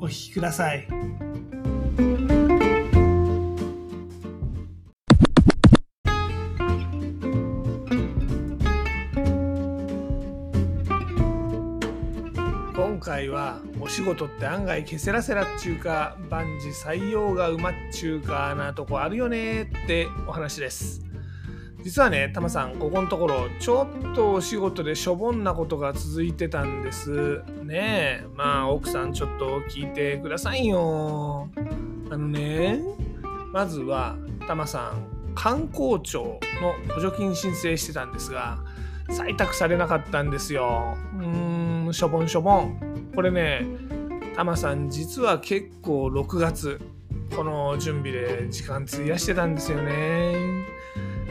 お聞きください。今回はお仕事って案外ケセラセラっちゅうか万事採用がうまっちゅうかなとこあるよねってお話です実はねタマさんここのところちょっとお仕事でしょぼんなことが続いてたんです。ねえまあ奥さんちょっと聞いてくださいよ。あのねまずはタマさん観光庁の補助金申請してたんですが採択されなかったんですよ。うーんしょぼんしょぼん。これねタマさん実は結構6月この準備で時間費やしてたんですよね。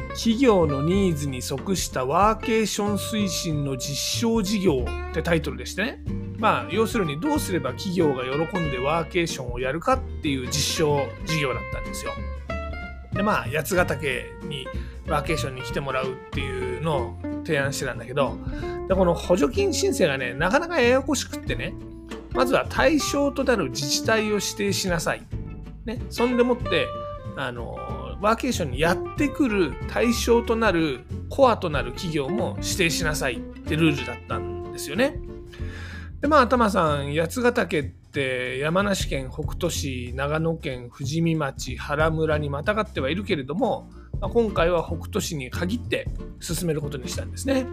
企業のニーズに即したワーケーション推進の実証事業ってタイトルでしてね。まあ要するにどうすれば企業が喜んでワーケーションをやるかっていう実証事業だったんですよ。でまあ八ヶ岳にワーケーションに来てもらうっていうのを提案してたんだけどでこの補助金申請がねなかなかややこしくってねまずは対象となる自治体を指定しなさい、ね、そんでもってあのワーケーションにやってくる対象となるコアとなる企業も指定しなさいってルールだったんですよね。でまあ頭さん八ヶ岳って山梨県北杜市長野県富士見町原村にまたがってはいるけれども、まあ、今回は北杜市に限って進めることにしたんですね。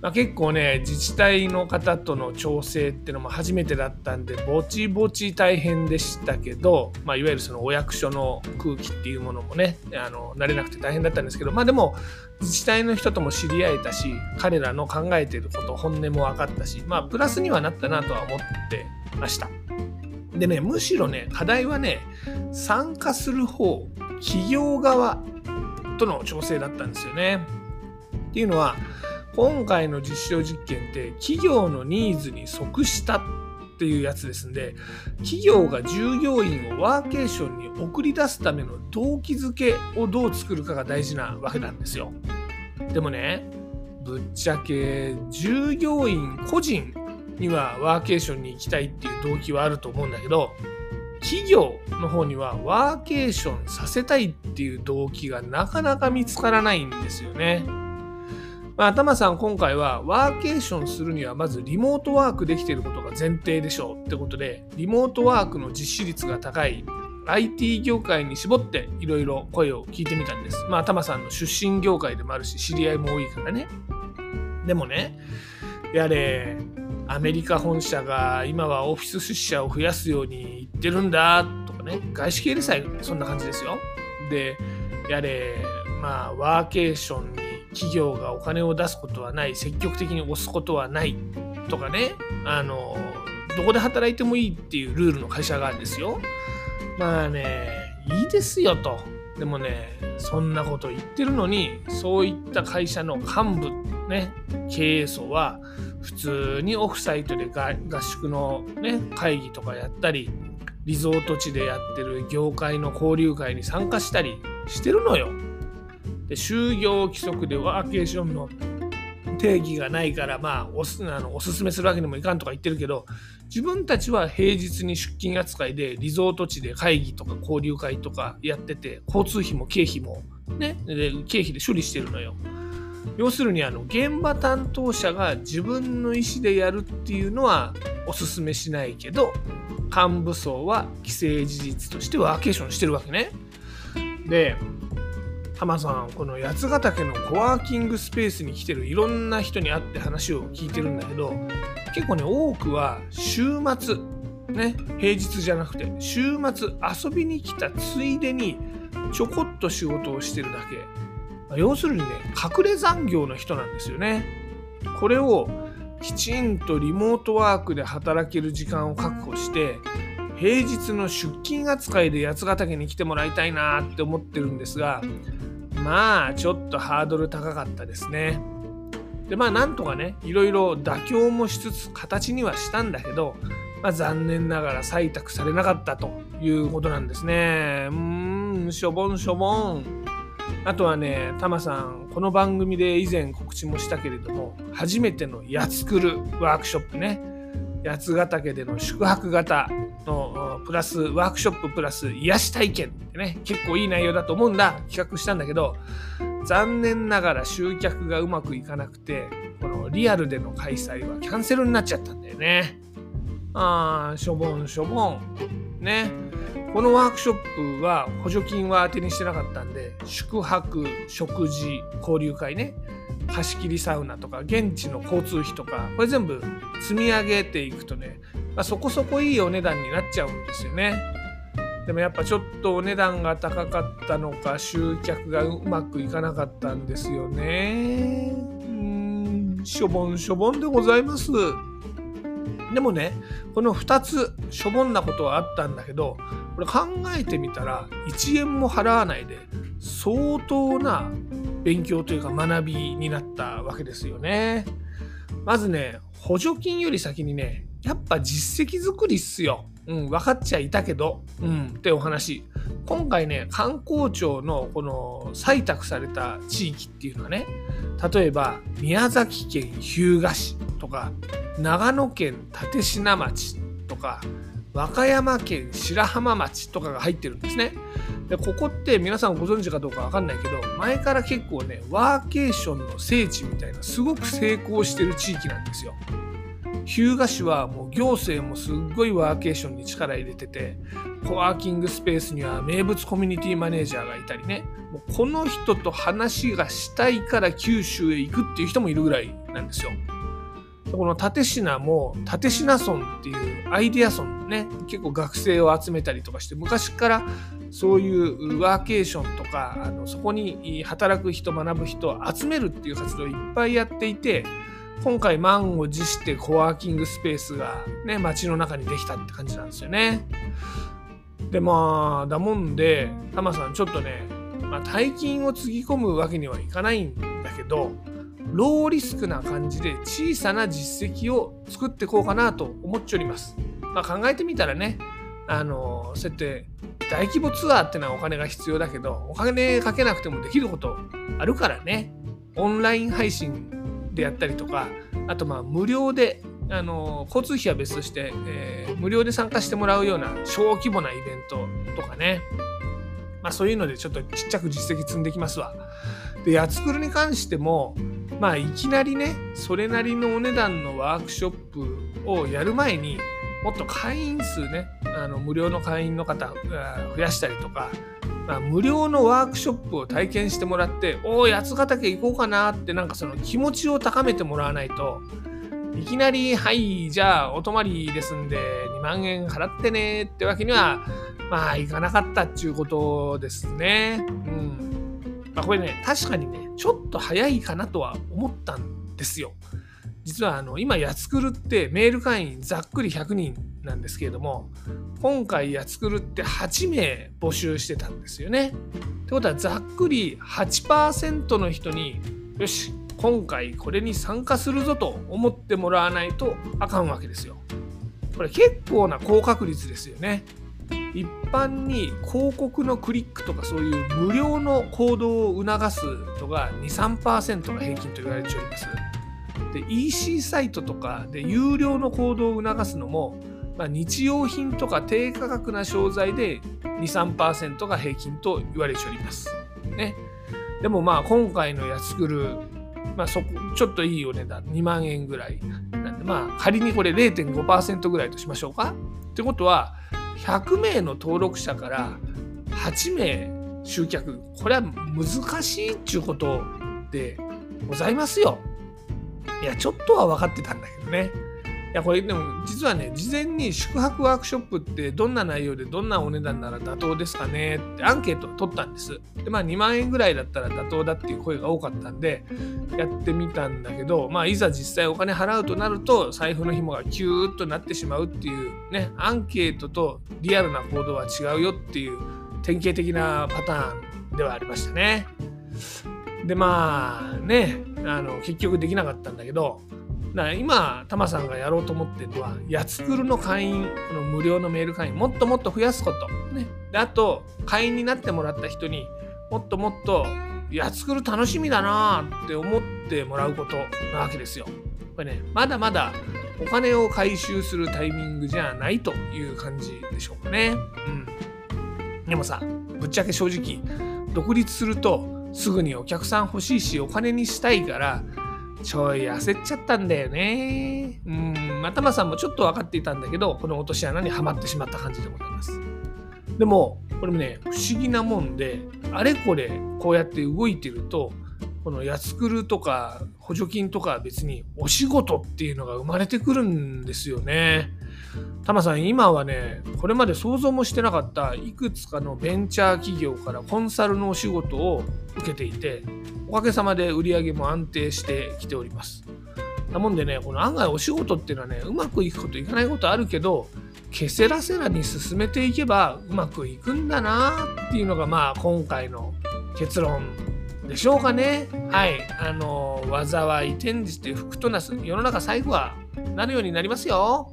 まあ、結構ね自治体の方との調整っていうのも初めてだったんでぼちぼち大変でしたけど、まあ、いわゆるそのお役所の空気っていうものもねあの慣れなくて大変だったんですけどまあでも自治体の人とも知り合えたし彼らの考えていること本音も分かったしまあプラスにはなったなとは思ってました。でねむしろね課題はね参加する方企業側との調整だったんですよね。っていうのは今回の実証実験って企業のニーズに即したっていうやつですんで企業が従業員をワーケーションに送り出すための動機づけをどう作るかが大事なわけなんですよ。でもねぶっちゃけ従業員個人にはワーケーションに行きたいっていう動機はあると思うんだけど企業の方にはワーケーションさせたいっていう動機がなかなか見つからないんですよね。まあ、頭さん今回はワーケーションするにはまずリモートワークできていることが前提でしょうってことでリモートワークの実施率が高い IT 業界に絞っていろいろ声を聞いてみたんです。まあ頭さんの出身業界でもあるし知り合いも多いからね。でもねやれアメリカ本社が今はオフィス出社を増やすように言ってるんだとかね外資系でさえそんな感じですよ。でやれまあワーケーションに企業がお金を出すことはない積極的に押すことはないとかねあのどこで働いてもいいっていうルールの会社があるんですよ。まあねいいですよと。でもねそんなこと言ってるのにそういった会社の幹部ね経営層は普通にオフサイトで合宿の、ね、会議とかやったりリゾート地でやってる業界の交流会に参加したりしてるのよ。で就業規則でワーケーションの定義がないからまあおすあのおすすめするわけにもいかんとか言ってるけど自分たちは平日に出勤扱いでリゾート地で会議とか交流会とかやってて交通費も経費もねで経費で処理してるのよ。要するにあの現場担当者が自分の意思でやるっていうのはおすすめしないけど幹部層は既成事実としてワーケーションしてるわけね。で浜さんこの八ヶ岳のコワーキングスペースに来てるいろんな人に会って話を聞いてるんだけど結構ね多くは週末ね平日じゃなくて週末遊びに来たついでにちょこっと仕事をしてるだけ要するにね隠れ残業の人なんですよねこれをきちんとリモートワークで働ける時間を確保して平日の出勤扱いで八ヶ岳に来てもらいたいなって思ってるんですがまあちょっとハードル高かったですね。でまあなんとかねいろいろ妥協もしつつ形にはしたんだけど、まあ、残念ながら採択されなかったということなんですね。うーんしょぼんしょぼん。あとはね、タマさん、この番組で以前告知もしたけれども、初めてのやつくるワークショップね、八ヶ岳での宿泊型のプラスワークショッププラス癒し体験ってね、結構いい内容だと思うんだ、企画したんだけど、残念ながら集客がうまくいかなくて、このリアルでの開催はキャンセルになっちゃったんだよね。あー、しょぼんしょぼん。ね。このワークショップは補助金は当てにしてなかったんで、宿泊、食事、交流会ね、貸し切りサウナとか、現地の交通費とか、これ全部積み上げていくとね、まあ、そこそこいいお値段になっちゃうんですよね。でもやっぱちょっとお値段が高かったのか、集客がうまくいかなかったんですよね。うん、しょぼんしょぼんでございます。でもね、この2つしょぼんなことはあったんだけど、これ考えてみたら1円も払わないで相当な勉強というか学びになったわけですよね。まずね、補助金より先にね、やっぱ実績作りっすよ。うん、分かっちゃいたけど、うん、ってお話。今回ね、観光庁のこの採択された地域っていうのはね、例えば宮崎県日向市とか、長野県立科町とか、和歌山県白浜町とかが入ってるんですね。でここって皆さんご存知かどうかわかんないけど前から結構ねワーケーションの聖地みたいなすごく成功してる地域なんですよ。日向市はもう行政もすっごいワーケーションに力入れててコワーキングスペースには名物コミュニティマネージャーがいたりねもうこの人と話がしたいから九州へ行くっていう人もいるぐらいなんですよ。この立科も立科村っていうアイデア村ね結構学生を集めたりとかして昔からそういうワーケーションとかあのそこに働く人学ぶ人を集めるっていう活動をいっぱいやっていて今回満を持してコワーキングスペースがね街の中にできたって感じなんですよね。でまあだもんでタマさんちょっとね、まあ、大金をつぎ込むわけにはいかないんだけどローリスクな感じで小さな実績を作ってこうかなと思っております。まあ、考えてみたらね、あのそうやって大規模ツアーってのはお金が必要だけど、お金かけなくてもできることあるからね、オンライン配信でやったりとか、あとまあ無料で、あの交通費は別として、えー、無料で参加してもらうような小規模なイベントとかね、まあ、そういうのでちょっとちっちゃく実績積んできますわ。で、やつくるに関しても、まあいきなりねそれなりのお値段のワークショップをやる前にもっと会員数ねあの無料の会員の方増やしたりとか、まあ、無料のワークショップを体験してもらっておお八ヶ岳行こうかなってなんかその気持ちを高めてもらわないといきなり「はいじゃあお泊まりですんで2万円払ってね」ってわけにはまあいかなかったっちゅうことですね。うんまあ、これね、確かにね、ちょっと早いかなとは思ったんですよ。実はあの今、やつくるってメール会員ざっくり100人なんですけれども、今回やつくるって8名募集してたんですよね。ってことはざっくり8%の人に、よし、今回これに参加するぞと思ってもらわないとあかんわけですよ。これ結構な高確率ですよね。一般に広告のクリックとかそういう無料の行動を促すのが23%が平均と言われております。で EC サイトとかで有料の行動を促すのも、まあ、日用品とか低価格な商材で23%が平均と言われております。ね、でもまあ今回のやつくる、まあ、そこちょっといいお値段2万円ぐらいなんでまあ仮にこれ0.5%ぐらいとしましょうか。ってことは100名の登録者から8名集客これは難しいっちゅうことでございますよ。いやちょっとは分かってたんだけどね。やこれでも実はね事前に宿泊ワークショップってどんな内容でどんなお値段なら妥当ですかねってアンケートを取ったんです。でまあ2万円ぐらいだったら妥当だっていう声が多かったんでやってみたんだけどまあいざ実際お金払うとなると財布の紐がキューッとなってしまうっていうねアンケートとリアルな行動は違うよっていう典型的なパターンではありましたね。でまあねあの結局できなかったんだけどだから今タマさんがやろうと思ってるのはやつくるの会員この無料のメール会員もっともっと増やすこと、ね、であと会員になってもらった人にもっともっとやつくる楽しみだなって思ってもらうことなわけですよ。これねまだまだお金を回収するタイミングじゃないという感じでしょうかね。うん、でもさぶっちゃけ正直独立するとすぐにお客さん欲しいしお金にしたいからちょい焦っちゃったんだよね。うん、またまさんもちょっと分かっていたんだけど、この落とし穴にはまってしまった感じでございます。でも、これもね、不思議なもんで、あれこれこうやって動いてると、このやつくるとか補助金とか別にお仕事っていうのが生まれてくるんですよね。タマさん今はねこれまで想像もしてなかったいくつかのベンチャー企業からコンサルのお仕事を受けていておかげさまで売り上げも安定してきております。なもんでね、この案外お仕事っていうのはね、うまくいくこといかないことあるけど、ケセラセラに進めていけばうまくいくんだなっていうのがまあ今回の結論でしょうかね。はい。あの、災い転じて福となす世の中最後はなるようになりますよ。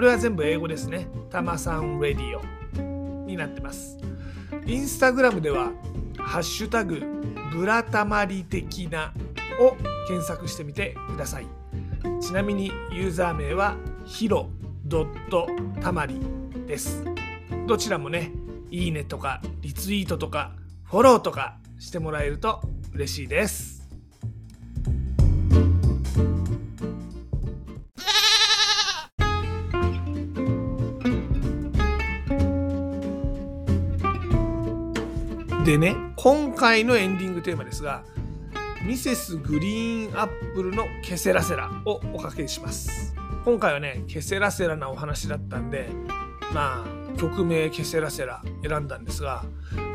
これは全部英語ですね。たまさんラディオになってます。インスタグラムでは、ハッシュタグ、ブラタマリ的なを検索してみてください。ちなみにユーザー名は、ヒロドットたまりです。どちらもね、いいねとか、リツイートとか、フォローとかしてもらえると嬉しいです。でね、今回のエンディングテーマですが、ミセスグリーンアップルのケセラセラをおかけします。今回はね、ケセラセラなお話だったんで、まあ、曲名ケセラセラ選んだんですが、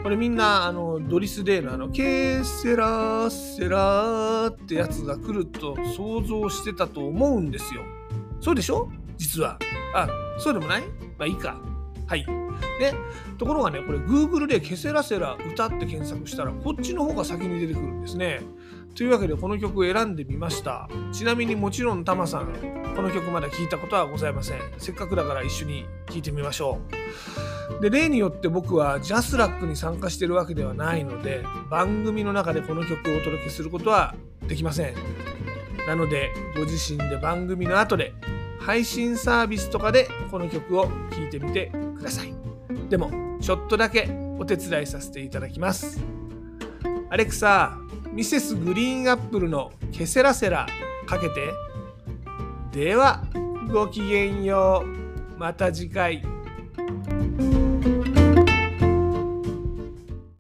これみんなあのドリス・デーのあのケセラセラってやつが来ると想像してたと思うんですよ。そうでしょ？実は。あ、そうでもない？まあいいか。はい。で、ところがね、これ Google でケセラセラ歌って検索したら、こっちの方が先に出てくるんですね。というわけで、この曲を選んでみました。ちなみにもちろんタマさん、この曲まだ聴いたことはございません。せっかくだから一緒に聴いてみましょう。で、例によって僕はジャスラックに参加してるわけではないので、番組の中でこの曲をお届けすることはできません。なので、ご自身で番組の後で配信サービスとかでこの曲を聴いてみてださい。でも、ちょっとだけお手伝いさせていただきます。アレクサ、ミセスグリーンアップルのケセラセラかけて。では、ごきげんよう。また次回。